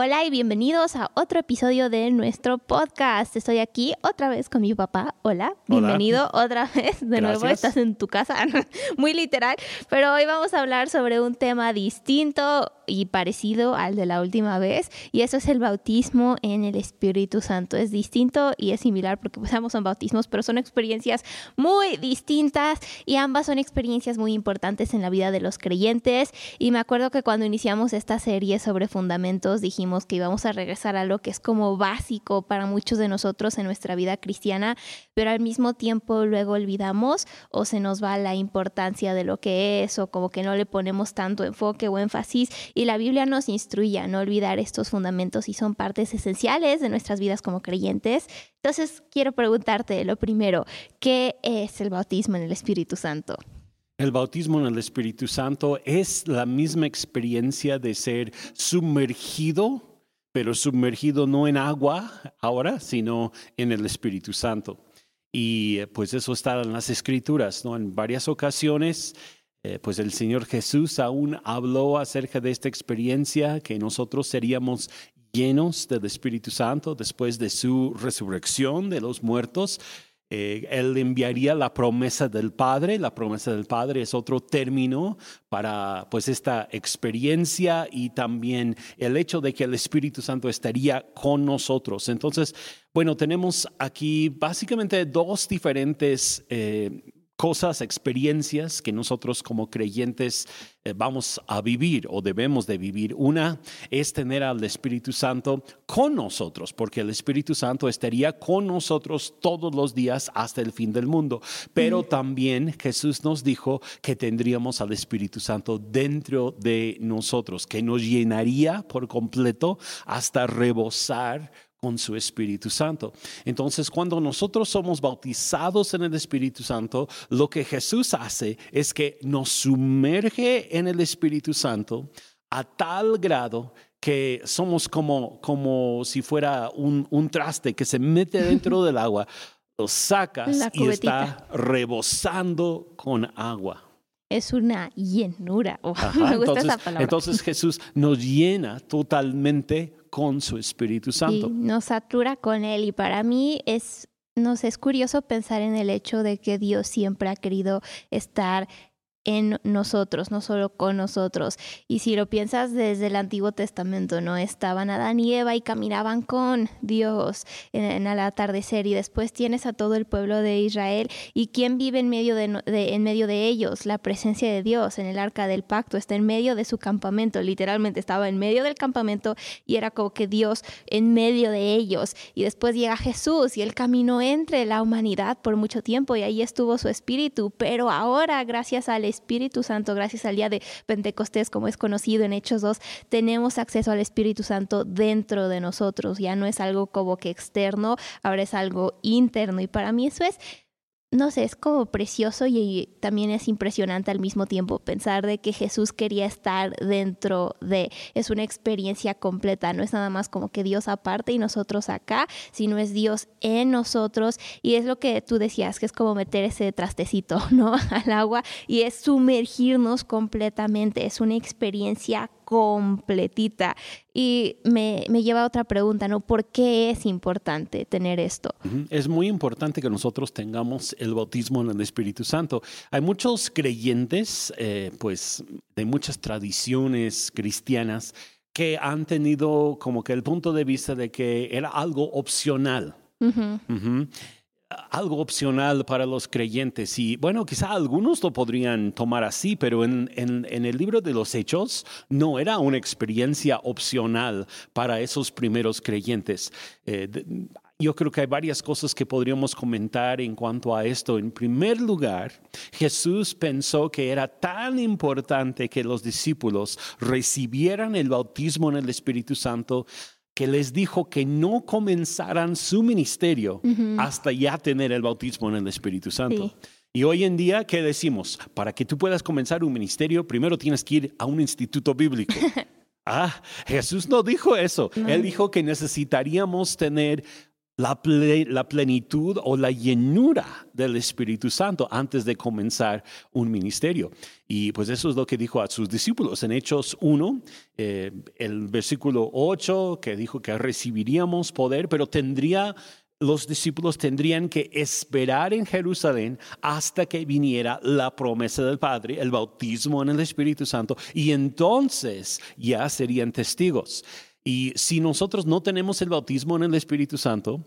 Hola y bienvenidos a otro episodio de nuestro podcast. Estoy aquí otra vez con mi papá. Hola, bienvenido otra vez. De nuevo estás en tu casa, muy literal. Pero hoy vamos a hablar sobre un tema distinto y parecido al de la última vez. Y eso es el bautismo en el Espíritu Santo. Es distinto y es similar porque pues ambos son bautismos, pero son experiencias muy distintas y ambas son experiencias muy importantes en la vida de los creyentes. Y me acuerdo que cuando iniciamos esta serie sobre fundamentos dijimos que íbamos a regresar a lo que es como básico para muchos de nosotros en nuestra vida cristiana, pero al mismo tiempo luego olvidamos o se nos va la importancia de lo que es o como que no le ponemos tanto enfoque o énfasis y la Biblia nos instruye a no olvidar estos fundamentos y son partes esenciales de nuestras vidas como creyentes. Entonces quiero preguntarte lo primero, ¿qué es el bautismo en el Espíritu Santo? El bautismo en el Espíritu Santo es la misma experiencia de ser sumergido, pero sumergido no en agua ahora, sino en el Espíritu Santo. Y eh, pues eso está en las escrituras, ¿no? En varias ocasiones, eh, pues el Señor Jesús aún habló acerca de esta experiencia, que nosotros seríamos llenos del Espíritu Santo después de su resurrección de los muertos. Eh, él enviaría la promesa del Padre. La promesa del Padre es otro término para pues esta experiencia y también el hecho de que el Espíritu Santo estaría con nosotros. Entonces, bueno, tenemos aquí básicamente dos diferentes eh, cosas, experiencias que nosotros como creyentes eh, vamos a vivir o debemos de vivir. Una es tener al Espíritu Santo con nosotros, porque el Espíritu Santo estaría con nosotros todos los días hasta el fin del mundo. Pero también Jesús nos dijo que tendríamos al Espíritu Santo dentro de nosotros, que nos llenaría por completo hasta rebosar con su Espíritu Santo. Entonces, cuando nosotros somos bautizados en el Espíritu Santo, lo que Jesús hace es que nos sumerge en el Espíritu Santo a tal grado que somos como, como si fuera un, un traste que se mete dentro del agua, lo sacas y está rebosando con agua. Es una llenura. Oh, me gusta entonces, esa palabra. Entonces Jesús nos llena totalmente con su Espíritu Santo. nos satura con Él y para mí es, nos es curioso pensar en el hecho de que Dios siempre ha querido estar en nosotros, no solo con nosotros. Y si lo piensas desde el Antiguo Testamento, ¿no? Estaban Adán y Eva y caminaban con Dios en, el atardecer y después tienes a todo el pueblo de Israel y quién vive en medio de, en medio de ellos, la presencia de Dios en el arca del pacto, está en medio de su campamento, literalmente estaba en medio del campamento y era como que Dios en medio de ellos. Y después llega Jesús y él caminó entre la humanidad por mucho tiempo y ahí estuvo su espíritu, pero ahora gracias al Espíritu, Espíritu Santo, gracias al día de Pentecostés, como es conocido en Hechos 2, tenemos acceso al Espíritu Santo dentro de nosotros. Ya no es algo como que externo, ahora es algo interno. Y para mí eso es no sé, es como precioso y también es impresionante al mismo tiempo pensar de que Jesús quería estar dentro de, es una experiencia completa, no es nada más como que Dios aparte y nosotros acá, sino es Dios en nosotros y es lo que tú decías, que es como meter ese trastecito, ¿no? Al agua y es sumergirnos completamente, es una experiencia completita. Y me, lleva a otra pregunta, ¿no? ¿Por qué es importante tener esto? Es muy importante que nosotros tengamos el bautismo en el Espíritu Santo. Hay muchos creyentes, eh, pues, de muchas tradiciones cristianas que han tenido como que el punto de vista de que era algo opcional algo opcional para los creyentes. Y bueno, quizá algunos lo podrían tomar así, pero en, el libro de los Hechos no era una experiencia opcional para esos primeros creyentes. Eh, yo creo que hay varias cosas que podríamos comentar en cuanto a esto. En primer lugar, Jesús pensó que era tan importante que los discípulos recibieran el bautismo en el Espíritu Santo que les dijo que no comenzaran su ministerio hasta ya tener el bautismo en el Espíritu Santo. Y hoy en día, ¿qué decimos? Para que tú puedas comenzar un ministerio, primero tienes que ir a un instituto bíblico. ah, Jesús no dijo eso. Él dijo que necesitaríamos tener la, plenitud o la llenura del Espíritu Santo antes de comenzar un ministerio. Y pues eso es lo que dijo a sus discípulos en Hechos 1, eh, el versículo 8, que dijo que recibiríamos poder, pero tendría los discípulos tendrían que esperar en Jerusalén hasta que viniera la promesa del Padre, el bautismo en el Espíritu Santo, y entonces ya serían testigos. Y si nosotros no tenemos el bautismo en el Espíritu Santo,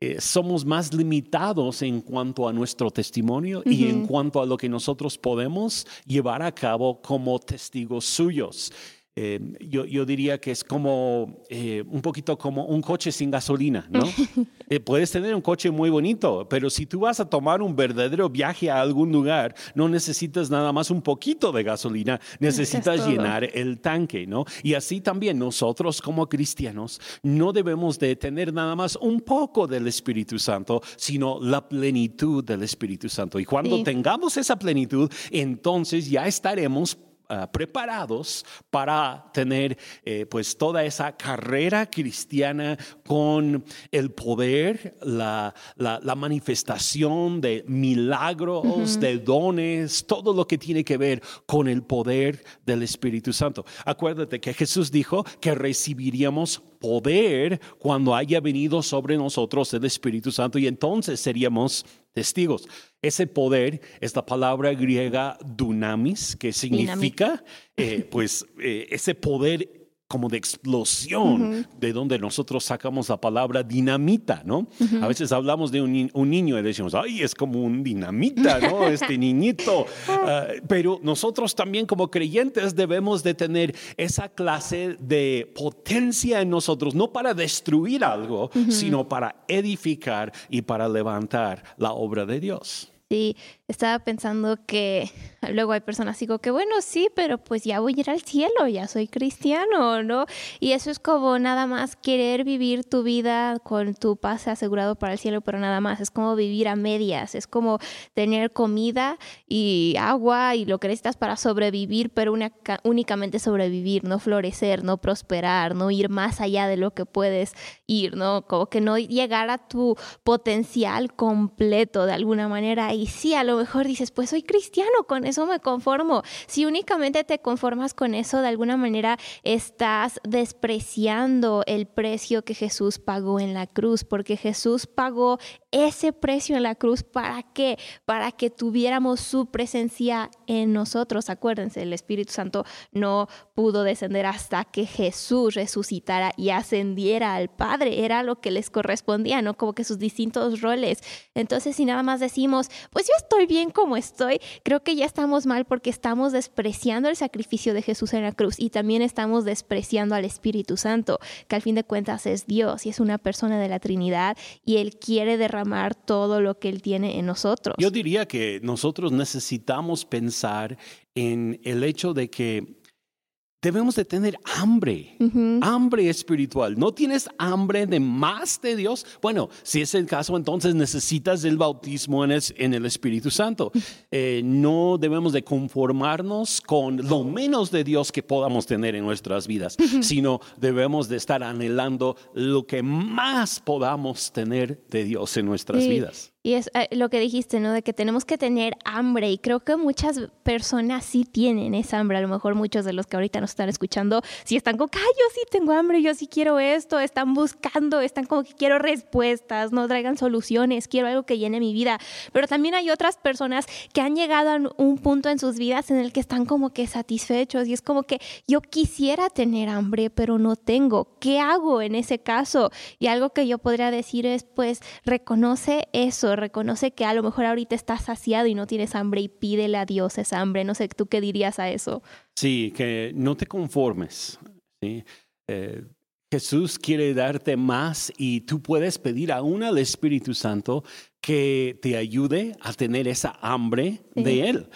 eh, somos más limitados en cuanto a nuestro testimonio y en cuanto a lo que nosotros podemos llevar a cabo como testigos suyos. Eh, yo, yo, diría que es como eh, un poquito como un coche sin gasolina, ¿no? Eh, puedes tener un coche muy bonito, pero si tú vas a tomar un verdadero viaje a algún lugar, no necesitas nada más un poquito de gasolina, necesitas llenar el tanque, ¿no? Y así también nosotros como cristianos no debemos de tener nada más un poco del Espíritu Santo, sino la plenitud del Espíritu Santo. Y cuando tengamos esa plenitud, entonces ya estaremos Ah, preparados para tener eh, pues toda esa carrera cristiana con el poder, la, la, manifestación de milagros, de dones, todo lo que tiene que ver con el poder del Espíritu Santo. Acuérdate que Jesús dijo que recibiríamos poder cuando haya venido sobre nosotros el Espíritu Santo y entonces seríamos testigos. Ese poder es la palabra griega dunamis, que significa eh, pues eh, ese poder como de explosión, de donde nosotros sacamos la palabra dinamita, ¿no? A veces hablamos de un, niño y decimos, ay, es como un dinamita, ¿no? Este niñito. Ah, pero nosotros también como creyentes debemos de tener esa clase de potencia en nosotros, no para destruir algo, sino para edificar y para levantar la obra de Dios. Sí, estaba pensando que luego hay personas digo que bueno, sí, pero pues ya voy a ir al cielo, ya soy cristiano, ¿no? Y eso es como nada más querer vivir tu vida con tu pase asegurado para el cielo, pero nada más, es como vivir a medias, es como tener comida y agua y lo que necesitas para sobrevivir, pero únicamente sobrevivir, no florecer, no prosperar, no ir más allá de lo que puedes ir, ¿no? Como que no llegar a tu potencial completo de alguna manera y sí, a lo mejor dices, pues soy cristiano, con eso me conformo. Si únicamente te conformas con eso, de alguna manera estás despreciando el precio que Jesús pagó en la cruz, porque Jesús pagó ese precio en la cruz. ¿Para qué? Para que tuviéramos su presencia en nosotros. Acuérdense, el Espíritu Santo no pudo descender hasta que Jesús resucitara y ascendiera al Padre. Era lo que les correspondía, ¿no? Como que sus distintos roles. Entonces, si nada más decimos, pues yo estoy bien como estoy, creo que ya estamos mal porque estamos despreciando el sacrificio de Jesús en la cruz y también estamos despreciando al Espíritu Santo, que al fin de cuentas es Dios y es una persona de la Trinidad y Él quiere derramar todo lo que Él tiene en nosotros. Yo diría que nosotros necesitamos pensar en el hecho de que debemos de tener hambre, hambre espiritual. ¿No tienes hambre de más de Dios? Bueno, si es el caso, entonces necesitas el bautismo en el, Espíritu Santo. Eh, no debemos de conformarnos con lo menos de Dios que podamos tener en nuestras vidas, sino debemos de estar anhelando lo que más podamos tener de Dios en nuestras vidas. Y es eh, lo que dijiste, ¿no? De que tenemos que tener hambre y creo que muchas personas sí tienen esa hambre. A lo mejor muchos de los que ahorita nos están escuchando sí están como, ay, yo sí tengo hambre, yo sí quiero esto, están buscando, están como que quiero respuestas, no traigan soluciones, quiero algo que llene mi vida. Pero también hay otras personas que han llegado a un punto en sus vidas en el que están como que satisfechos y es como que yo quisiera tener hambre, pero no tengo. ¿Qué hago en ese caso? Y algo que yo podría decir es, pues, reconoce eso reconoce que a lo mejor ahorita estás saciado y no tienes hambre y pídele a Dios esa hambre. No sé, ¿tú qué dirías a eso? Sí, que no te conformes. ¿sí? Eh, Jesús quiere darte más y tú puedes pedir aún al Espíritu Santo que te ayude a tener esa hambre de Él.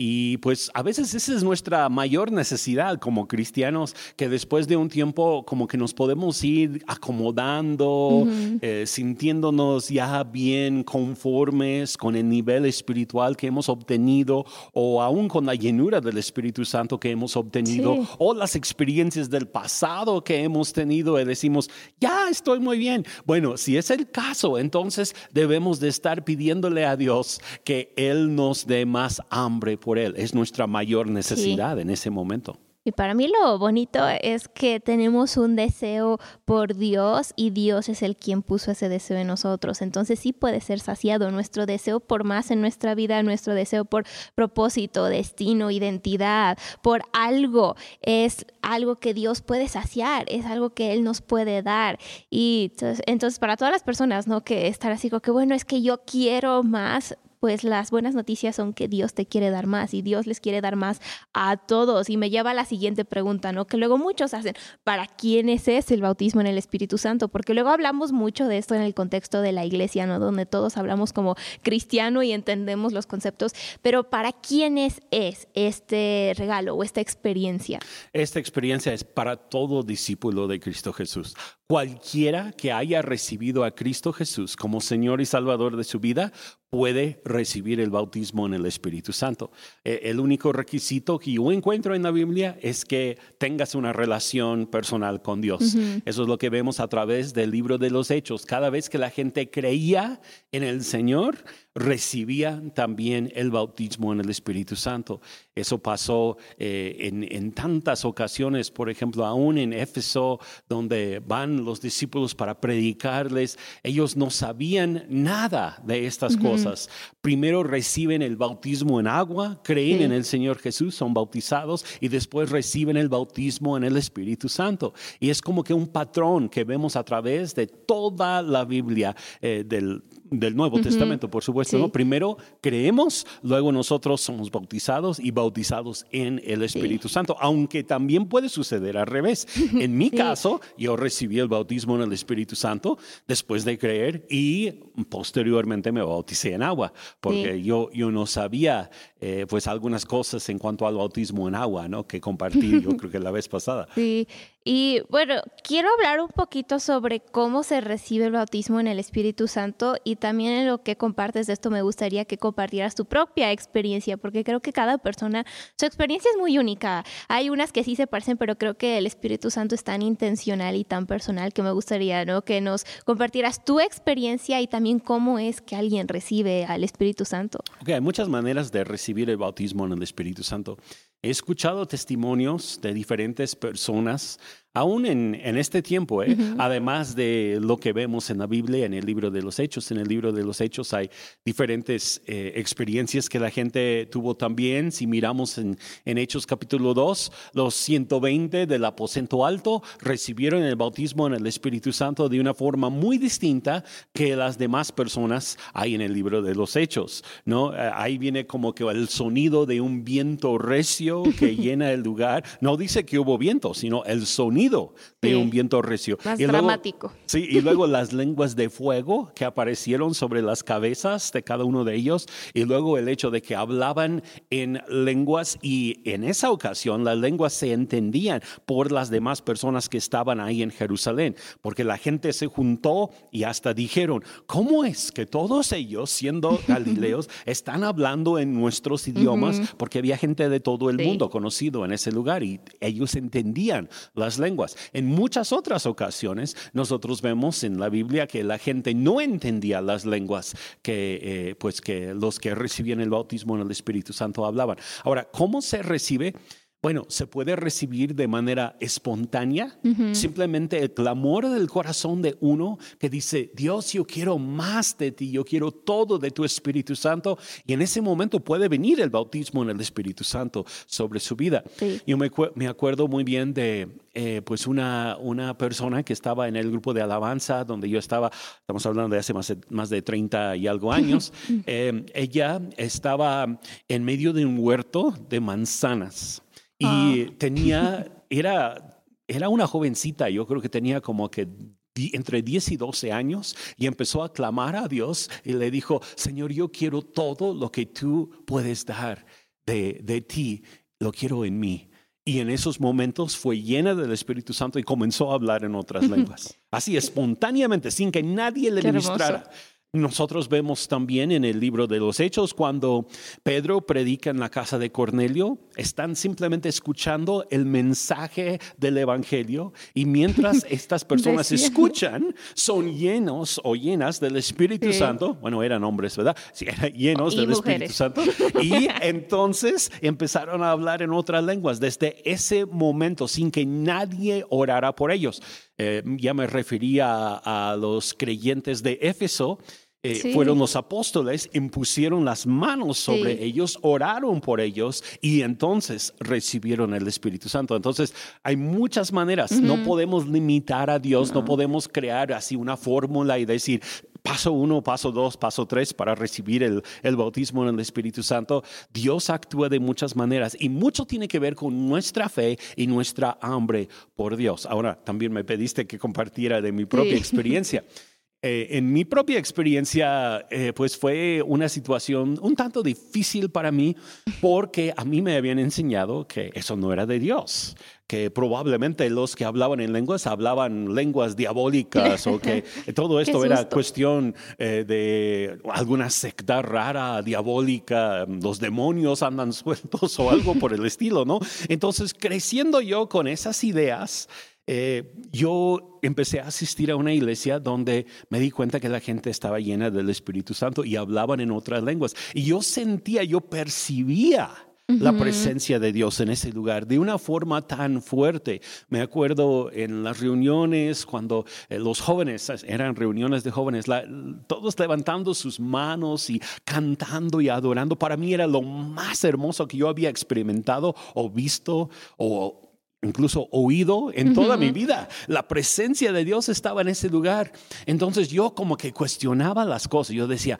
Y pues a veces esa es nuestra mayor necesidad como cristianos, que después de un tiempo como que nos podemos ir acomodando, eh, sintiéndonos ya bien conformes con el nivel espiritual que hemos obtenido o aún con la llenura del Espíritu Santo que hemos obtenido o las experiencias del pasado que hemos tenido y decimos, ya estoy muy bien. Bueno, si es el caso, entonces debemos de estar pidiéndole a Dios que Él nos dé más hambre por Él. Es nuestra mayor necesidad en ese momento. Y para mí lo bonito es que tenemos un deseo por Dios y Dios es el quien puso ese deseo en nosotros. Entonces sí puede ser saciado nuestro deseo por más en nuestra vida, nuestro deseo por propósito, destino, identidad, por algo. Es algo que Dios puede saciar, es algo que Él nos puede dar. Y entonces, entonces para todas las personas, ¿no? Que estar así como que, bueno, es que yo quiero más, pues las buenas noticias son que Dios te quiere dar más y Dios les quiere dar más a todos. Y me lleva a la siguiente pregunta, ¿no? Que luego muchos hacen, ¿para quiénes es el bautismo en el Espíritu Santo? Porque luego hablamos mucho de esto en el contexto de la iglesia, ¿no? Donde todos hablamos como cristiano y entendemos los conceptos, pero ¿para quiénes es este regalo o esta experiencia? Esta experiencia es para todo discípulo de Cristo Jesús. Cualquiera que haya recibido a Cristo Jesús como Señor y Salvador de su vida puede recibir el bautismo en el Espíritu Santo. Eh, el único requisito que yo encuentro en la Biblia es que tengas una relación personal con Dios. Eso es lo que vemos a través del libro de los Hechos. Cada vez que la gente creía en el Señor, recibía también el bautismo en el Espíritu Santo. Eso pasó eh, en, en, tantas ocasiones, por ejemplo, aún en Éfeso, donde van los discípulos para predicarles, ellos no sabían nada de estas cosas. Primero reciben el bautismo en agua, creen en el Señor Jesús, son bautizados y después reciben el bautismo en el Espíritu Santo. Y es como que un patrón que vemos a través de toda la Biblia eh, del del Nuevo Testamento, por supuesto. ¿no? Primero creemos, luego nosotros somos bautizados y bautizados en el Espíritu Santo, aunque también puede suceder al revés. En mi caso, yo recibí el bautismo en el Espíritu Santo después de creer y posteriormente me bauticé en agua, porque yo, yo no sabía eh, pues algunas cosas en cuanto al bautismo en agua, ¿no? Que compartí yo creo que la vez pasada. Sí, y bueno, quiero hablar un poquito sobre cómo se recibe el bautismo en el Espíritu Santo y también en lo que compartes de esto me gustaría que compartieras tu propia experiencia, porque creo que cada persona, su experiencia es muy única. Hay unas que sí se parecen, pero creo que el Espíritu Santo es tan intencional y tan personal que me gustaría. Que nos compartieras tu experiencia y también cómo es que alguien recibe al Espíritu Santo. Ok, hay muchas maneras de recibir el bautismo en el Espíritu Santo. He escuchado testimonios de diferentes personas aún en, este tiempo, ¿eh? además de lo que vemos en la Biblia, en el libro de los Hechos, en el libro de los Hechos hay diferentes eh, experiencias que la gente tuvo también. Si miramos en, en, Hechos capítulo 2, los 120 del aposento alto recibieron el bautismo en el Espíritu Santo de una forma muy distinta que las demás personas hay en el libro de los Hechos. ¿no? Eh, ahí viene como que el sonido de un viento recio que llena el lugar. No dice que hubo viento, sino el sonido de un viento recio. Más dramático. sí, y luego las lenguas de fuego que aparecieron sobre las cabezas de cada uno de ellos, y luego el hecho de que hablaban en lenguas y en esa ocasión las lenguas se entendían por las demás personas que estaban ahí en Jerusalén, porque la gente se juntó y hasta dijeron, ¿cómo es que todos ellos, siendo galileos, están hablando en nuestros idiomas? Porque había gente de todo el mundo conocido en ese lugar y ellos entendían las lenguas en muchas otras ocasiones nosotros vemos en la Biblia que la gente no entendía las lenguas que, eh, pues que los que recibían el bautismo en el Espíritu Santo hablaban. Ahora, ¿cómo se recibe? Bueno, se puede recibir de manera espontánea, simplemente el clamor del corazón de uno que dice, Dios, yo quiero más de ti, yo quiero todo de tu Espíritu Santo. Y en ese momento puede venir el bautismo en el Espíritu Santo sobre su vida. Yo me, me, acuerdo muy bien de eh, pues una, una persona que estaba en el grupo de alabanza donde yo estaba, estamos hablando de hace más de, más de 30 y algo años, eh, ella estaba en medio de un huerto de manzanas. Y ah. tenía, era, era una jovencita, yo creo que tenía como que entre 10 y 12 años y empezó a clamar a Dios y le dijo, Señor, yo quiero todo lo que tú puedes dar de, de ti, lo quiero en mí. Y en esos momentos fue llena del Espíritu Santo y comenzó a hablar en otras lenguas. Así espontáneamente, sin que nadie le ministrara. Nosotros vemos también en el libro de los Hechos cuando Pedro predica en la casa de Cornelio, están simplemente escuchando el mensaje del Evangelio y mientras estas personas escuchan, son llenos o llenas del Espíritu Santo. Bueno, eran hombres, ¿verdad? Sí, eran llenos del Espíritu Santo. Y entonces empezaron a hablar en otras lenguas desde ese momento sin que nadie orara por ellos. Eh, ya me refería a, los creyentes de Éfeso, eh, fueron los apóstoles, impusieron las manos sobre ellos, oraron por ellos y entonces recibieron el Espíritu Santo. Entonces, hay muchas maneras, no podemos limitar a Dios, no. podemos crear así una fórmula y decir, paso uno, paso dos, paso tres para recibir el, el, bautismo en el Espíritu Santo. Dios actúa de muchas maneras y mucho tiene que ver con nuestra fe y nuestra hambre por Dios. Ahora, también me pediste que compartiera de mi propia experiencia. Eh, en mi propia experiencia, eh, pues fue una situación un tanto difícil para mí porque a mí me habían enseñado que eso no era de Dios, que probablemente los que hablaban en lenguas hablaban lenguas diabólicas o que todo esto era cuestión eh, de alguna secta rara, diabólica, los demonios andan sueltos o algo por el estilo, ¿no? Entonces, creciendo yo con esas ideas, eh, yo empecé a asistir a una iglesia donde me di cuenta que la gente estaba llena del Espíritu Santo y hablaban en otras lenguas. Y yo sentía, yo percibía la presencia de Dios en ese lugar de una forma tan fuerte. Me acuerdo en las reuniones cuando eh, los jóvenes, eran reuniones de jóvenes, todos levantando sus manos y cantando y adorando. Para mí era lo más hermoso que yo había experimentado o visto o incluso oído en toda mi vida. La presencia de Dios estaba en ese lugar. Entonces yo como que cuestionaba las cosas. Yo decía,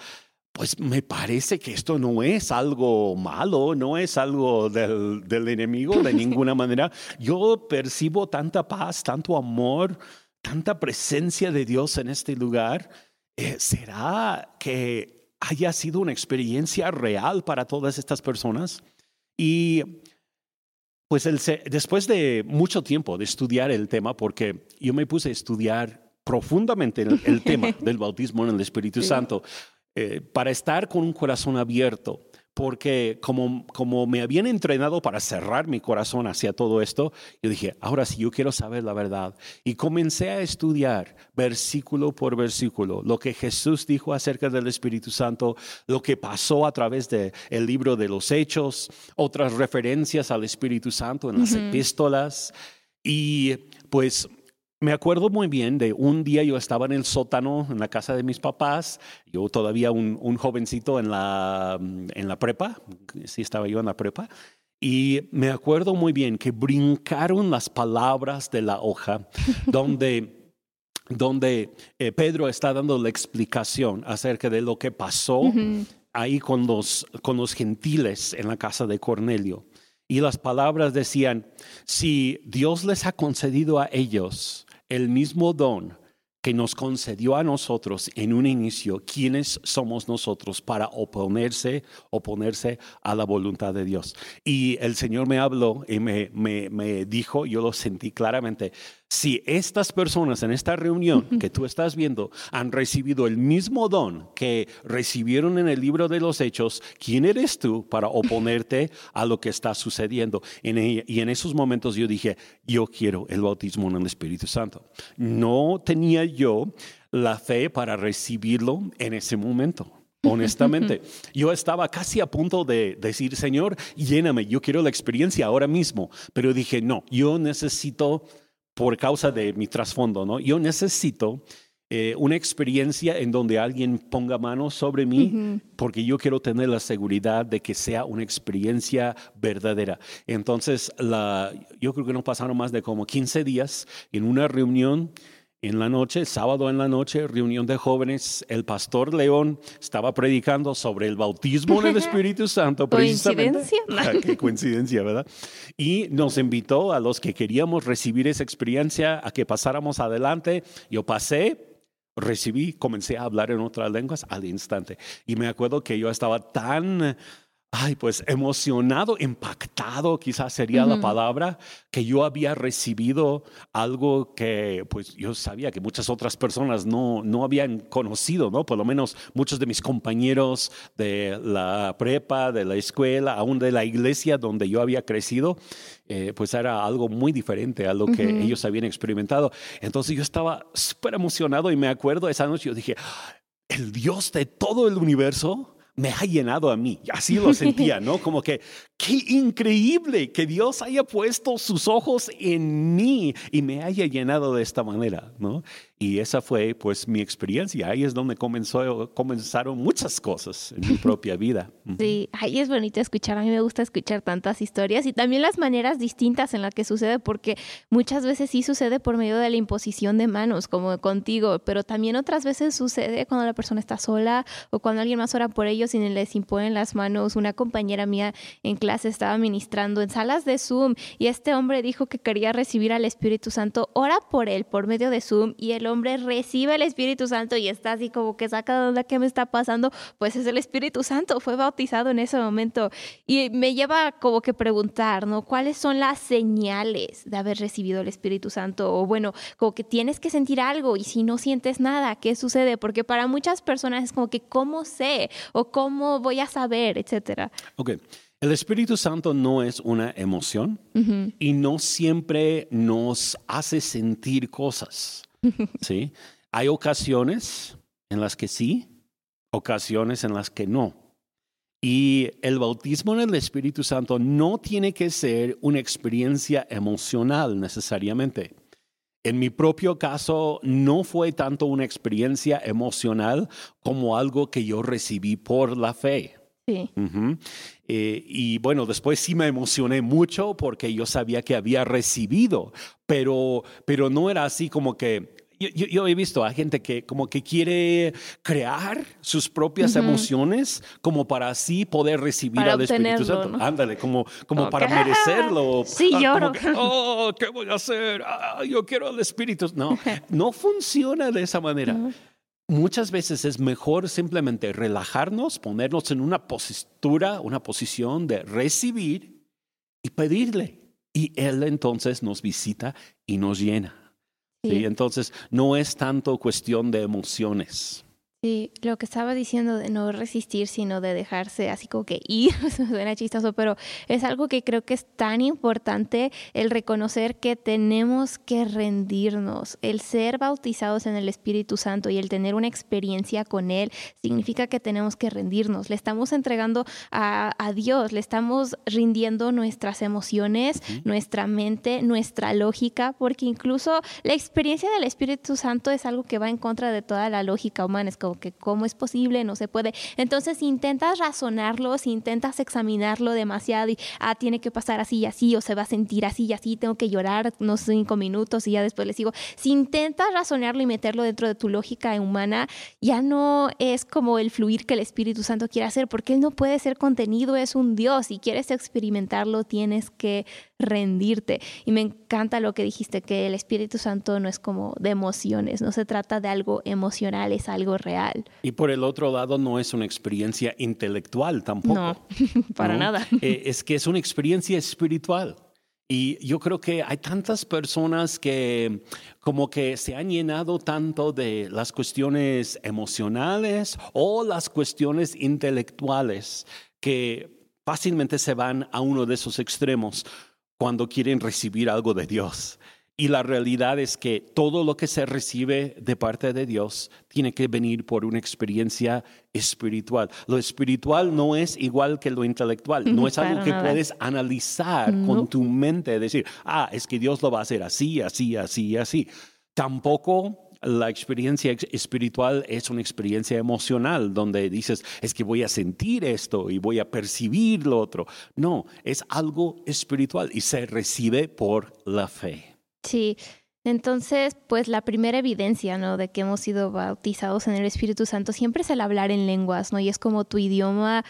pues me parece que esto no es algo malo, no es algo del, enemigo de ninguna manera. Yo percibo tanta paz, tanto amor, tanta presencia de Dios en este lugar. Eh, ¿Será que haya sido una experiencia real para todas estas personas? Y pues después de mucho tiempo de estudiar el tema, porque yo me puse a estudiar profundamente el, tema del bautismo en el Espíritu Santo, eh, para estar con un corazón abierto porque como, como me habían entrenado para cerrar mi corazón hacia todo esto, yo dije, ahora sí, yo quiero saber la verdad. Y comencé a estudiar versículo por versículo lo que Jesús dijo acerca del Espíritu Santo, lo que pasó a través del el libro de los Hechos, otras referencias al Espíritu Santo en las epístolas. Y pues me acuerdo muy bien de un día yo estaba en el sótano en la casa de mis papás, yo todavía un, jovencito en la, en la prepa, sí estaba yo en la prepa, y me acuerdo muy bien que brincaron las palabras de la hoja donde, donde eh, Pedro está dando la explicación acerca de lo que pasó ahí con los, con los gentiles en la casa de Cornelio. Y las palabras decían, si Dios les ha concedido a ellos el mismo don que nos concedió a nosotros en un inicio, ¿quiénes somos nosotros para oponerse, oponerse a la voluntad de Dios? Y el Señor me habló y me, me, me dijo, yo lo sentí claramente, si estas personas en esta reunión que tú estás viendo han recibido el mismo don que recibieron en el libro de los hechos, ¿quién eres tú para oponerte a lo que está sucediendo? y en esos momentos yo dije, yo quiero el bautismo en el Espíritu Santo. No tenía yo la fe para recibirlo en ese momento. Honestamente, yo estaba casi a punto de decir, Señor, lléname, yo quiero la experiencia ahora mismo, pero dije, no, yo necesito por causa de mi trasfondo, ¿no? Yo necesito eh, una experiencia en donde alguien ponga manos sobre mí, porque yo quiero tener la seguridad de que sea una experiencia verdadera. Entonces, la, yo creo que no pasaron más de como 15 días en una reunión en la noche, sábado en la noche, reunión de jóvenes, el pastor León estaba predicando sobre el bautismo en el Espíritu Santo. ¿Coincidencia? Ah, qué coincidencia, ¿verdad? Y nos invitó a los que queríamos recibir esa experiencia a que pasáramos adelante. Yo pasé, recibí, comencé a hablar en otras lenguas al instante. Y me acuerdo que yo estaba tan ay, pues emocionado, impactado, quizás sería la Ujú. palabra, que yo había recibido algo que pues yo sabía que muchas otras personas no, no habían conocido, ¿no? Por lo menos muchos de mis compañeros de la prepa, de la escuela, aún de la iglesia donde yo había crecido, eh, pues era algo muy diferente a lo que Ujú. ellos habían experimentado. Entonces yo estaba súper emocionado y me acuerdo esa noche, yo dije, el Dios de todo el universo me ha llenado a mí. Así lo sentía, ¿no? Como que, qué increíble que Dios haya puesto sus ojos en mí y me haya llenado de esta manera, ¿no? Y esa fue pues mi experiencia. Ahí es donde comenzó, comenzaron muchas cosas en mi propia vida. Sí, ahí es bonito escuchar. A mí me gusta escuchar tantas historias y también las maneras distintas en las que sucede, porque muchas veces sí sucede por medio de la imposición de manos, como contigo, pero también otras veces sucede cuando la persona está sola o cuando alguien más ora por ellos y les imponen las manos. Una compañera mía en clase estaba ministrando en salas de Zoom y este hombre dijo que quería recibir al Espíritu Santo. Ora por él por medio de Zoom y el hombre recibe el Espíritu Santo y está así como que saca de onda qué me está pasando. Pues es el Espíritu Santo, fue bautizado en ese momento. Y me lleva como que preguntar, ¿no? ¿Cuáles son las señales de haber recibido el Espíritu Santo? O bueno, como que tienes que sentir algo y si no sientes nada, ¿qué sucede? Porque para muchas personas es como que, ¿cómo sé? O ¿cómo voy a saber? Etcétera. Ok. El Espíritu Santo no es una emoción Ujú. y no siempre nos hace sentir cosas. ¿sí? Hay ocasiones en las que sí, ocasiones en las que no. Y el bautismo en el Espíritu Santo no tiene que ser una experiencia emocional necesariamente. En mi propio caso, no fue tanto una experiencia emocional como algo que yo recibí por la fe. Sí. Ujú. Eh, y bueno, después sí me emocioné mucho porque yo sabía que había recibido, pero, pero no era así como que... Yo, yo- yo he visto a gente que como que quiere crear sus propias Ujú. emociones como para así poder recibir Para al Espíritu Santo. ¿no? Ándale, como, como Como para merecerlo. sí, Ah, lloro. que, oh, ¿qué voy a hacer? Ah, yo quiero al Espíritu. No, no funciona de esa manera. Ujú. Muchas veces es mejor simplemente relajarnos, ponernos en una postura, una posición de recibir y pedirle. Y Él entonces nos visita y nos llena. ¿sí? Sí. Entonces no es tanto cuestión de emociones. Sí, lo que estaba diciendo de no resistir, sino de dejarse así como que ir, suena chistoso, pero es algo que creo que es tan importante el reconocer que tenemos que rendirnos. El ser bautizados en el Espíritu Santo y el tener una experiencia con Él significa que tenemos que rendirnos. Le estamos entregando a, a Dios, le estamos rindiendo nuestras emociones, nuestra mente, nuestra lógica, porque incluso la experiencia del Espíritu Santo es algo que va en contra de toda la lógica humana. Es como que, ¿cómo es posible? No se puede. Entonces, intentas razonarlo, si intentas examinarlo demasiado y, ah, tiene que pasar así y así, o se va a sentir así y así, tengo que llorar unos cinco minutos y ya después les digo, si intentas razonarlo y meterlo dentro de tu lógica humana, ya no es como el fluir que el Espíritu Santo quiere hacer, porque Él no puede ser contenido, es un Dios. Si quieres experimentarlo, tienes que rendirte. Y me encanta lo que dijiste, que el Espíritu Santo no es como de emociones, no se trata de algo emocional, es algo real. Y por el otro lado, no es una experiencia intelectual tampoco. No, para ¿no? nada. Eh, es que es una experiencia espiritual. Y yo creo que hay tantas personas que como que se han llenado tanto de las cuestiones emocionales o las cuestiones intelectuales que fácilmente se van a uno de esos extremos cuando quieren recibir algo de Dios. Y la realidad es que todo lo que se recibe de parte de Dios tiene que venir por una experiencia espiritual. Lo espiritual no es igual que lo intelectual, no es algo que nada. puedes analizar No. con tu mente, decir, ah, es que Dios lo va a hacer así, así, así, así. Tampoco la experiencia ex- espiritual es una experiencia emocional donde dices, es que voy a sentir esto y voy a percibir lo otro. No, es algo espiritual y se recibe por la fe. Sí. Entonces, pues la primera evidencia, ¿no? De que hemos sido bautizados en el Espíritu Santo siempre es el hablar en lenguas, ¿no? Y es como tu idioma,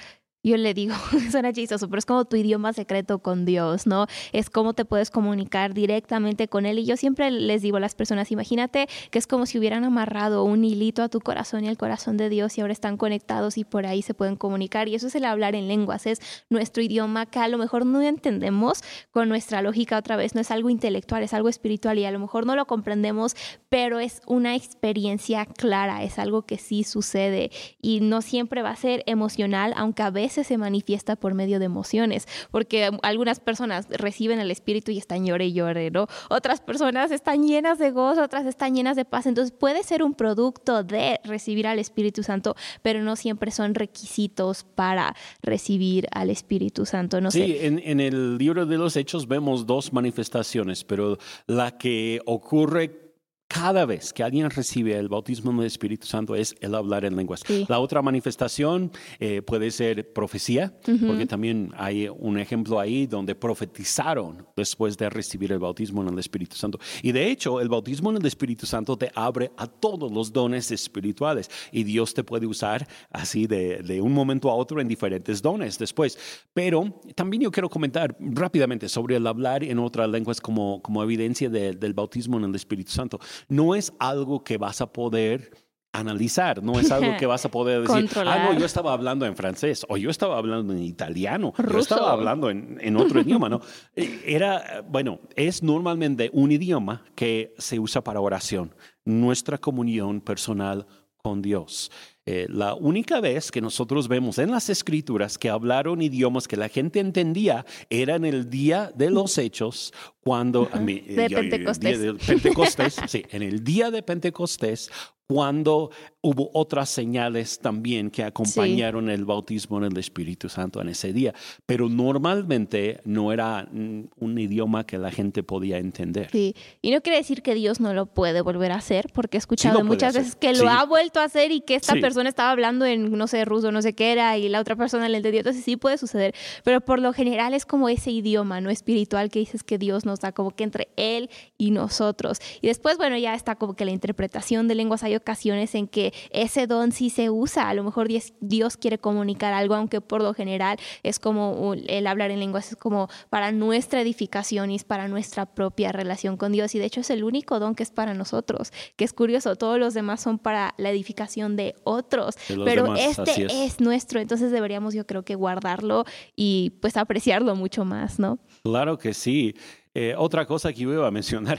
yo le digo, suena chistoso, pero es como tu idioma secreto con Dios, ¿no? Es cómo te puedes comunicar directamente con Él. Y yo siempre les digo a las personas, imagínate que es como si hubieran amarrado un hilito a tu corazón y al corazón de Dios y ahora están conectados y por ahí se pueden comunicar. Y eso es el hablar en lenguas, es nuestro idioma que a lo mejor no entendemos con nuestra lógica otra vez, no es algo intelectual, es algo espiritual y a lo mejor no lo comprendemos, pero es una experiencia clara, es algo que sí sucede y no siempre va a ser emocional, aunque a veces se manifiesta por medio de emociones, porque algunas personas reciben el Espíritu y están llore y llore, ¿no? Otras personas están llenas de gozo, otras están llenas de paz. Entonces puede ser un producto de recibir al Espíritu Santo, pero no siempre son requisitos para recibir al Espíritu Santo. No sí, En, en el libro de los Hechos vemos dos manifestaciones, pero la que ocurre cada vez que alguien recibe el bautismo del Espíritu Santo es el hablar en lenguas. La otra manifestación eh, puede ser profecía, porque también hay un ejemplo ahí donde profetizaron después de recibir el bautismo en el Espíritu Santo. Y de hecho, el bautismo en el Espíritu Santo te abre a todos los dones espirituales y Dios te puede usar así de, de un momento a otro en diferentes dones después. Pero también yo quiero comentar rápidamente sobre el hablar en otras lenguas como, como evidencia del bautismo en el Espíritu Santo no es algo que vas a poder analizar, no es algo que vas a poder decir, ah, no, yo estaba hablando en francés, o yo estaba hablando en italiano, yo estaba hablando en, en otro idioma, ¿no? Eh, era, bueno, es normalmente un idioma que se usa para oración, nuestra comunión personal con Dios. Eh, la única vez que nosotros vemos en las escrituras que hablaron idiomas que la gente entendía era en el día de los hechos, cuando... de Pentecostés. de Pentecostés, sí, en el día de Pentecostés, cuando hubo otras señales también que acompañaron el bautismo en el Espíritu Santo en ese día, pero normalmente no era un idioma que la gente podía entender. Sí, y no quiere decir que Dios no lo puede volver a hacer, porque he escuchado muchas veces que lo ha vuelto a hacer y que esta persona estaba hablando en, no sé, ruso, no sé qué era, y la otra persona le entendió, entonces sí puede suceder, pero por lo general es como ese idioma no espiritual que dices que Dios nos da, como que entre Él y nosotros. Y después, bueno, ya está como que la interpretación de lenguas. Hay ocasiones en que ese don sí se usa. A lo mejor Dios quiere comunicar algo, aunque por lo general es como el hablar en lenguas, es como para nuestra edificación y es para nuestra propia relación con Dios. Y de hecho es el único don que es para nosotros, que es curioso, todos los demás son para la edificación de otros, pero este es. nuestro, entonces deberíamos yo creo que guardarlo y pues apreciarlo mucho más, ¿no? Claro que sí. Eh, otra cosa que yo iba a mencionar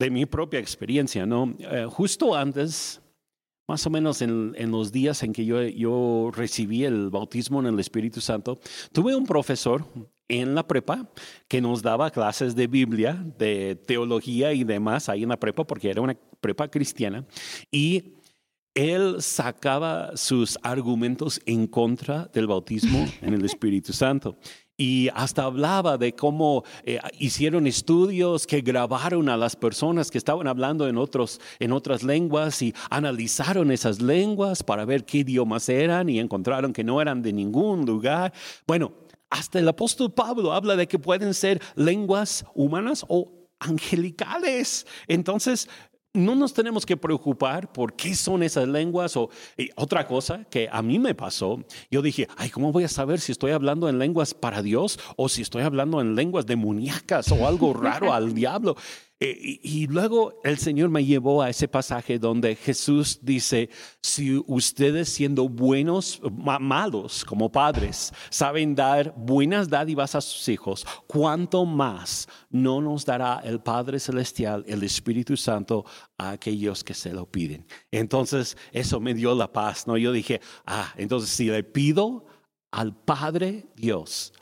de mi propia experiencia, ¿no? Eh, justo antes, más o menos en, los días en que yo, yo recibí el bautismo en el Espíritu Santo, tuve un profesor en la prepa que nos daba clases de Biblia, de teología y demás ahí en la prepa, porque era una prepa cristiana, y él sacaba sus argumentos en contra del bautismo en el Espíritu Santo y hasta hablaba de cómo eh, hicieron estudios que grabaron a las personas que estaban hablando en, otros, en otras lenguas y analizaron esas lenguas para ver qué idiomas eran y encontraron que no eran de ningún lugar. Bueno, hasta el apóstol Pablo habla de que pueden ser lenguas humanas o angelicales. Entonces, no nos tenemos que preocupar por qué son esas lenguas o otra cosa que a mí me pasó. Yo dije, ay, ¿cómo voy a saber si estoy hablando en lenguas para Dios o si estoy hablando en lenguas demoníacas o algo raro al diablo? Eh, y, luego el Señor me llevó a ese pasaje donde Jesús dice, si ustedes siendo buenos, malos como padres, saben dar buenas dádivas a sus hijos, ¿cuánto más no nos dará el Padre Celestial, el Espíritu Santo, a aquellos que se lo piden? Entonces, eso me dio la paz, ¿no? Yo dije, ah, entonces si le pido al Padre Dios,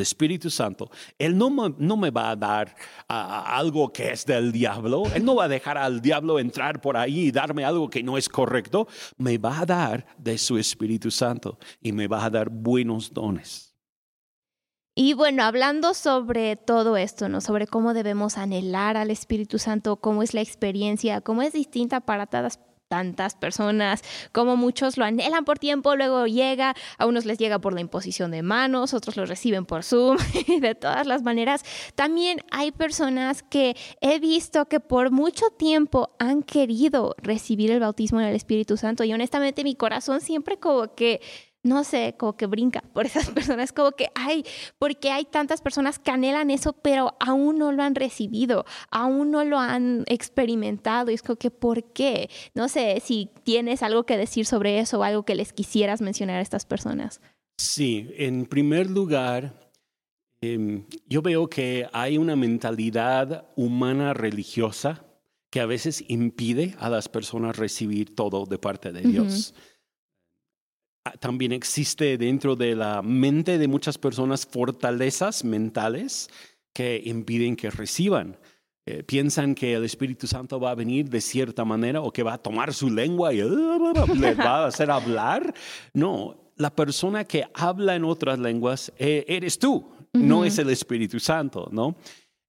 Espíritu Santo, Él no me, no me va a dar algo que es del diablo, Él no va a dejar al diablo entrar por ahí y darme algo que no es correcto, me va a dar de su Espíritu Santo y me va a dar buenos dones. Y bueno, hablando sobre todo esto, ¿no? Sobre cómo debemos anhelar al Espíritu Santo, cómo es la experiencia, cómo es distinta para todas, tantas personas, como muchos lo anhelan por tiempo, luego llega, a unos les llega por la imposición de manos, otros lo reciben por Zoom, de todas las maneras. También hay personas que he visto que por mucho tiempo han querido recibir el bautismo en el Espíritu Santo y honestamente mi corazón siempre como que no sé, como que brinca por esas personas, como que, ay, porque hay tantas personas que anhelan eso, pero aún no lo han recibido, aún no lo han experimentado. Y es como que, ¿por qué? No sé si tienes algo que decir sobre eso o algo que les quisieras mencionar a estas personas. Sí, en primer lugar, em, yo veo que hay una mentalidad humana religiosa que a veces impide a las personas recibir todo de parte de Dios. También existe dentro de la mente de muchas personas fortalezas mentales que impiden que reciban. Eh, piensan que el Espíritu Santo va a venir de cierta manera o que va a tomar su lengua y les va a hacer hablar. No, la persona que habla en otras lenguas eh, eres tú, no es el Espíritu Santo, ¿no?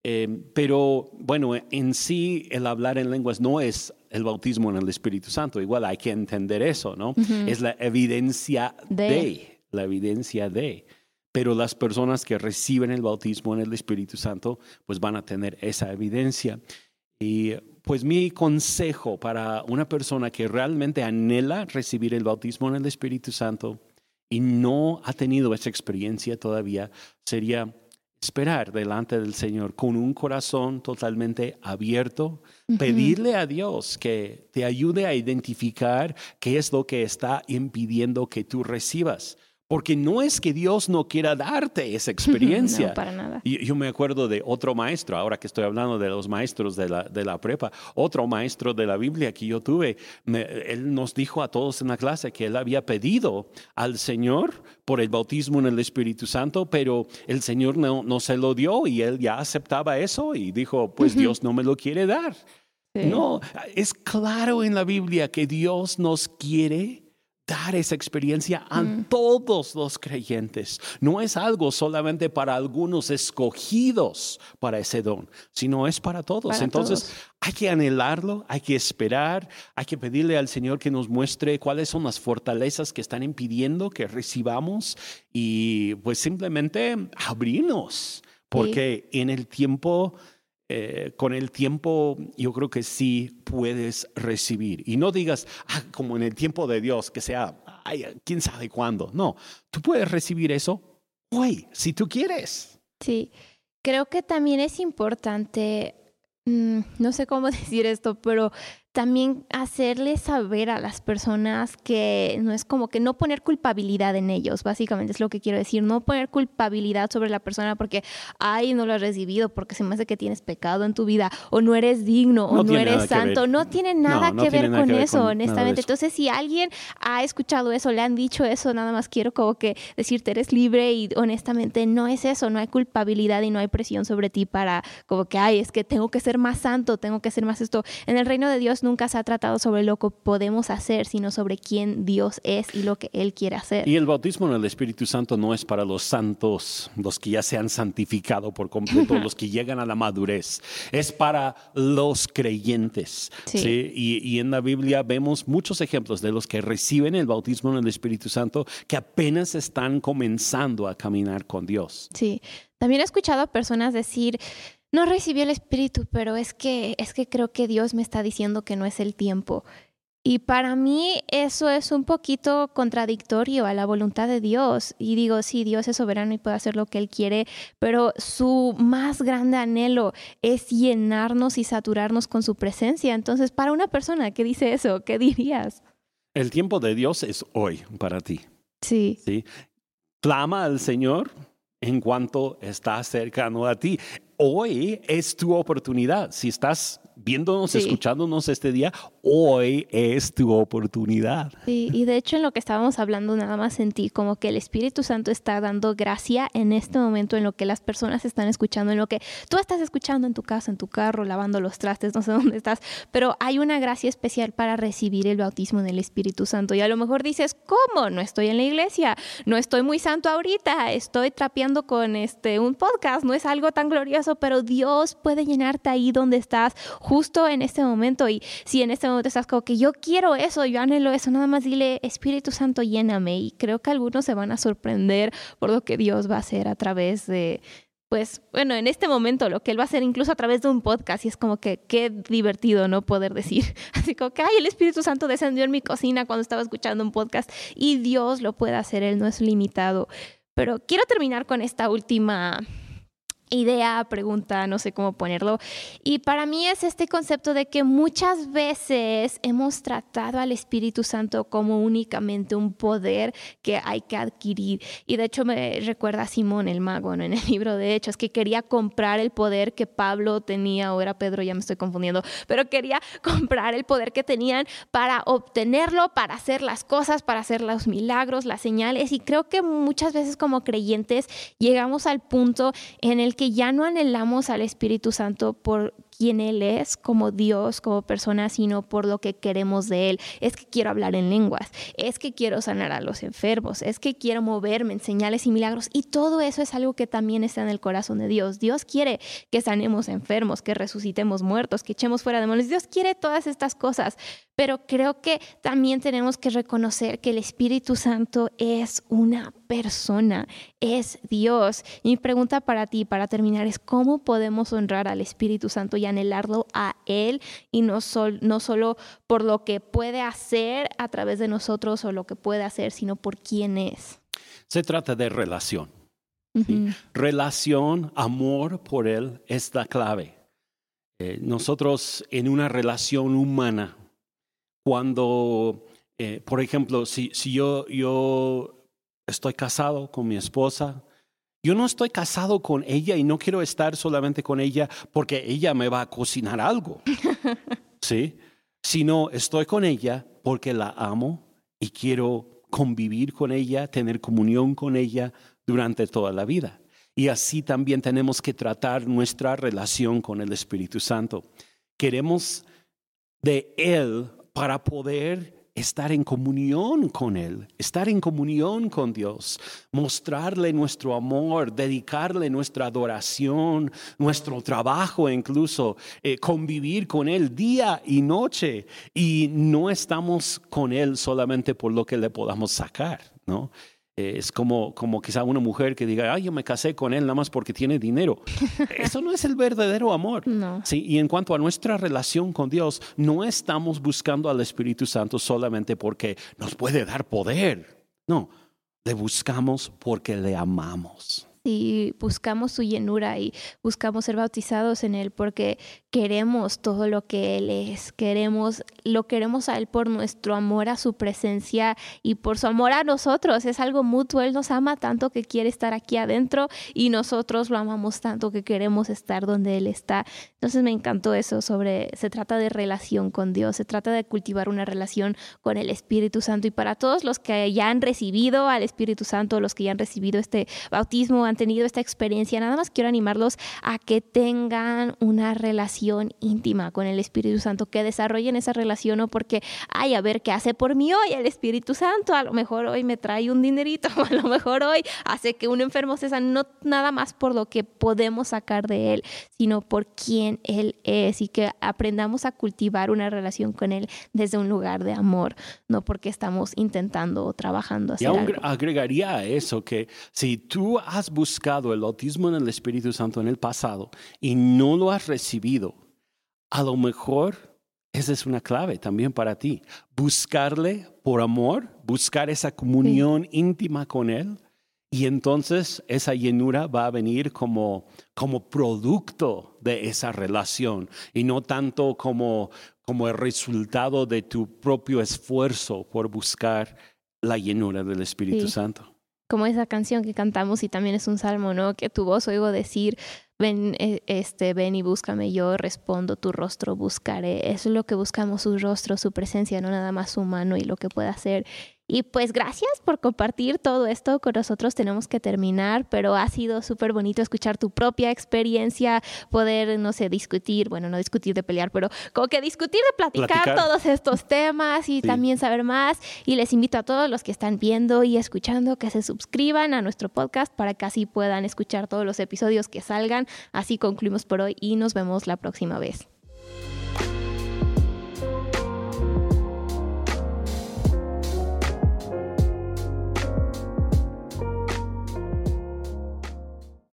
Eh, pero bueno, en sí el hablar en lenguas no es el bautismo en el Espíritu Santo. Igual hay que entender eso, ¿no? Es la evidencia de. la evidencia de. Pero las personas que reciben el bautismo en el Espíritu Santo, pues van a tener esa evidencia. Y pues mi consejo para una persona que realmente anhela recibir el bautismo en el Espíritu Santo y no ha tenido esa experiencia todavía sería esperar delante del Señor con un corazón totalmente abierto, pedirle a Dios que te ayude a identificar qué es lo que está impidiendo que tú recibas. Porque no es que Dios no quiera darte esa experiencia. no, para nada. Yo, me acuerdo de otro maestro, ahora que estoy hablando de los maestros de la, de la prepa, otro maestro de la Biblia que yo tuve, él nos dijo a todos en la clase que él había pedido al Señor por el bautismo en el Espíritu Santo, pero el Señor no, no se lo dio y él ya aceptaba eso y dijo, pues Dios no me lo quiere dar. No, es claro en la Biblia que Dios nos quiere dar esa experiencia a mm. todos los creyentes. No es algo solamente para algunos escogidos para ese don, sino es para todos. Entonces hay que anhelarlo, hay que esperar, hay que pedirle al Señor que nos muestre cuáles son las fortalezas que están impidiendo que recibamos y pues simplemente abrirnos, porque en el tiempo eh, con el tiempo yo creo que sí puedes recibir. Y no digas, ah, como en el tiempo de Dios, que sea, ay, quién sabe cuándo. No, tú puedes recibir eso hoy, si tú quieres. Sí, creo que también es importante, mm, no sé cómo decir esto, pero también hacerle saber a las personas que no es como que no poner culpabilidad en ellos, básicamente es lo que quiero decir, no poner culpabilidad sobre la persona porque, ay, no lo has recibido, porque se me hace que tienes pecado en tu vida, o no eres digno, o no, eres santo, no tiene nada que ver con eso, honestamente. Entonces, si alguien ha escuchado eso, le han dicho eso, nada más quiero como que decirte, eres libre y honestamente no es eso, no hay culpabilidad y no hay presión sobre ti para como que, ay, es que tengo que ser más santo, tengo que ser más esto. En el reino de Dios nunca se ha tratado sobre lo que podemos hacer, sino sobre quién Dios es y lo que Él quiere hacer. Y el bautismo en el Espíritu Santo no es para los santos, los que ya se han santificado por completo, los que llegan a la madurez. Es para los creyentes. Sí. Y, en la Biblia vemos muchos ejemplos de los que reciben el bautismo en el Espíritu Santo que apenas están comenzando a caminar con Dios. Sí. También he escuchado a personas decir, no recibí el Espíritu, pero es que, es que creo que Dios me está diciendo que no es el tiempo. Y para mí eso es un poquito contradictorio a la voluntad de Dios. Y digo, sí, Dios es soberano y puede hacer lo que Él quiere, pero su más grande anhelo es llenarnos y saturarnos con su presencia. Entonces, para una persona que dice eso, ¿qué dirías? El tiempo de Dios es hoy para ti. Sí. ¿Sí? Clama al Señor en cuanto está cercano a ti hoy es tu oportunidad. Si estás viéndonos, escuchándonos este día, hoy es tu oportunidad. Sí, y de hecho en lo que estábamos hablando nada más sentí como que el Espíritu Santo está dando gracia en este momento en lo que las personas están escuchando, en lo que tú estás escuchando en tu casa, en tu carro, lavando los trastes, no sé dónde estás, pero hay una gracia especial para recibir el bautismo del Espíritu Santo. Y a lo mejor dices, ¿cómo? No estoy en la iglesia, no estoy muy santo ahorita, estoy trapeando con este un podcast, no es algo tan glorioso pero Dios puede llenarte ahí donde estás, justo en este momento. Y si en este momento estás como que yo quiero eso, yo anhelo eso, nada más dile, Espíritu Santo, lléname. Y creo que algunos se van a sorprender por lo que Dios va a hacer a través de, pues bueno, en este momento lo que él va a hacer incluso a través de un podcast y es como que qué divertido no poder decir, así como que, ay, el Espíritu Santo descendió en mi cocina cuando estaba escuchando un podcast y Dios lo puede hacer, Él no es limitado. Pero quiero terminar con esta última idea, pregunta, no sé cómo ponerlo. Y para mí es este concepto de que muchas veces hemos tratado al Espíritu Santo como únicamente un poder que hay que adquirir. Y de hecho me recuerda a Simón el mago en el libro de Hechos, que quería comprar el poder que Pablo tenía, o era Pedro, ya me estoy confundiendo, pero quería comprar el poder que tenían para obtenerlo, para hacer las cosas, para hacer los milagros, las señales. Y creo que muchas veces como creyentes llegamos al punto en el que que ya no anhelamos al Espíritu Santo por quién Él es como Dios, como persona, sino por lo que queremos de Él. Es que quiero hablar en lenguas, es que quiero sanar a los enfermos, es que quiero moverme en señales y milagros. Y todo eso es algo que también está en el corazón de Dios. Dios quiere que sanemos enfermos, que resucitemos muertos, que echemos fuera demonios. Dios quiere todas estas cosas, pero creo que también tenemos que reconocer que el Espíritu Santo es una persona, es Dios. Y mi pregunta para ti, para terminar, es cómo podemos honrar al Espíritu Santo y anhelarlo a Él y no, no solo por lo que puede hacer a través de nosotros o lo que puede hacer, sino por quién es. Se trata de relación. Relación, amor por Él es la clave. Eh, nosotros en una relación humana, cuando, eh, por ejemplo, si, si yo, yo estoy casado con mi esposa, yo no estoy casado con ella y no quiero estar solamente con ella porque ella me va a cocinar algo. ¿Sí? Sino estoy con ella porque la amo y quiero convivir con ella, tener comunión con ella durante toda la vida. Y así también tenemos que tratar nuestra relación con el Espíritu Santo. Queremos de Él para poder estar en comunión con Él, estar en comunión con Dios, mostrarle nuestro amor, dedicarle nuestra adoración, nuestro trabajo incluso, eh, convivir con Él día y noche. Y no estamos con Él solamente por lo que le podamos sacar, ¿no? Eh, es como, como quizá una mujer que diga, ay, yo me casé con él nada más porque tiene dinero. Eso no es el verdadero amor. No. ¿sí? Y en cuanto a nuestra relación con Dios, no estamos buscando al Espíritu Santo solamente porque nos puede dar poder. No, le buscamos porque le amamos y buscamos su llenura y buscamos ser bautizados en Él porque queremos todo lo que Él es, queremos, lo queremos a Él por nuestro amor a su presencia y por su amor a nosotros. Es algo mutuo, Él nos ama tanto que quiere estar aquí adentro y nosotros lo amamos tanto que queremos estar donde Él está. Entonces me encantó eso sobre, se trata de relación con Dios, se trata de cultivar una relación con el Espíritu Santo y para todos los que ya han recibido al Espíritu Santo, los que ya han recibido este bautismo, han tenido esta experiencia, nada más quiero animarlos a que tengan una relación íntima con el Espíritu Santo, que desarrollen esa relación, no porque, ay, a ver qué hace por mí hoy el Espíritu Santo, a lo mejor hoy me trae un dinerito, a lo mejor hoy hace que un enfermo se sane, no nada más por lo que podemos sacar de él, sino por quién él es y que aprendamos a cultivar una relación con él desde un lugar de amor, no porque estamos intentando o trabajando hacer y algo. agregaría a eso que si tú has buscado el autismo en el Espíritu Santo en el pasado y no lo has recibido, a lo mejor esa es una clave también para ti. Buscarle por amor, buscar esa comunión íntima con Él. Y entonces esa llenura va a venir como, como producto de esa relación y no tanto como, como el resultado de tu propio esfuerzo por buscar la llenura del Espíritu Santo como esa canción que cantamos y también es un salmo, ¿no? Que tu voz oigo decir, ven, eh, este, ven y búscame, yo respondo, tu rostro buscaré. Eso es lo que buscamos, su rostro, su presencia, no nada más su mano y lo que pueda hacer. Y pues gracias por compartir todo esto con nosotros. Tenemos que terminar, pero ha sido súper bonito escuchar tu propia experiencia, poder, no sé, discutir, bueno, no discutir de pelear, pero como que discutir de platicar, todos estos temas y también saber más. Y les invito a todos los que están viendo y escuchando que se suscriban a nuestro podcast para que así puedan escuchar todos los episodios que salgan. Así concluimos por hoy y nos vemos la próxima vez.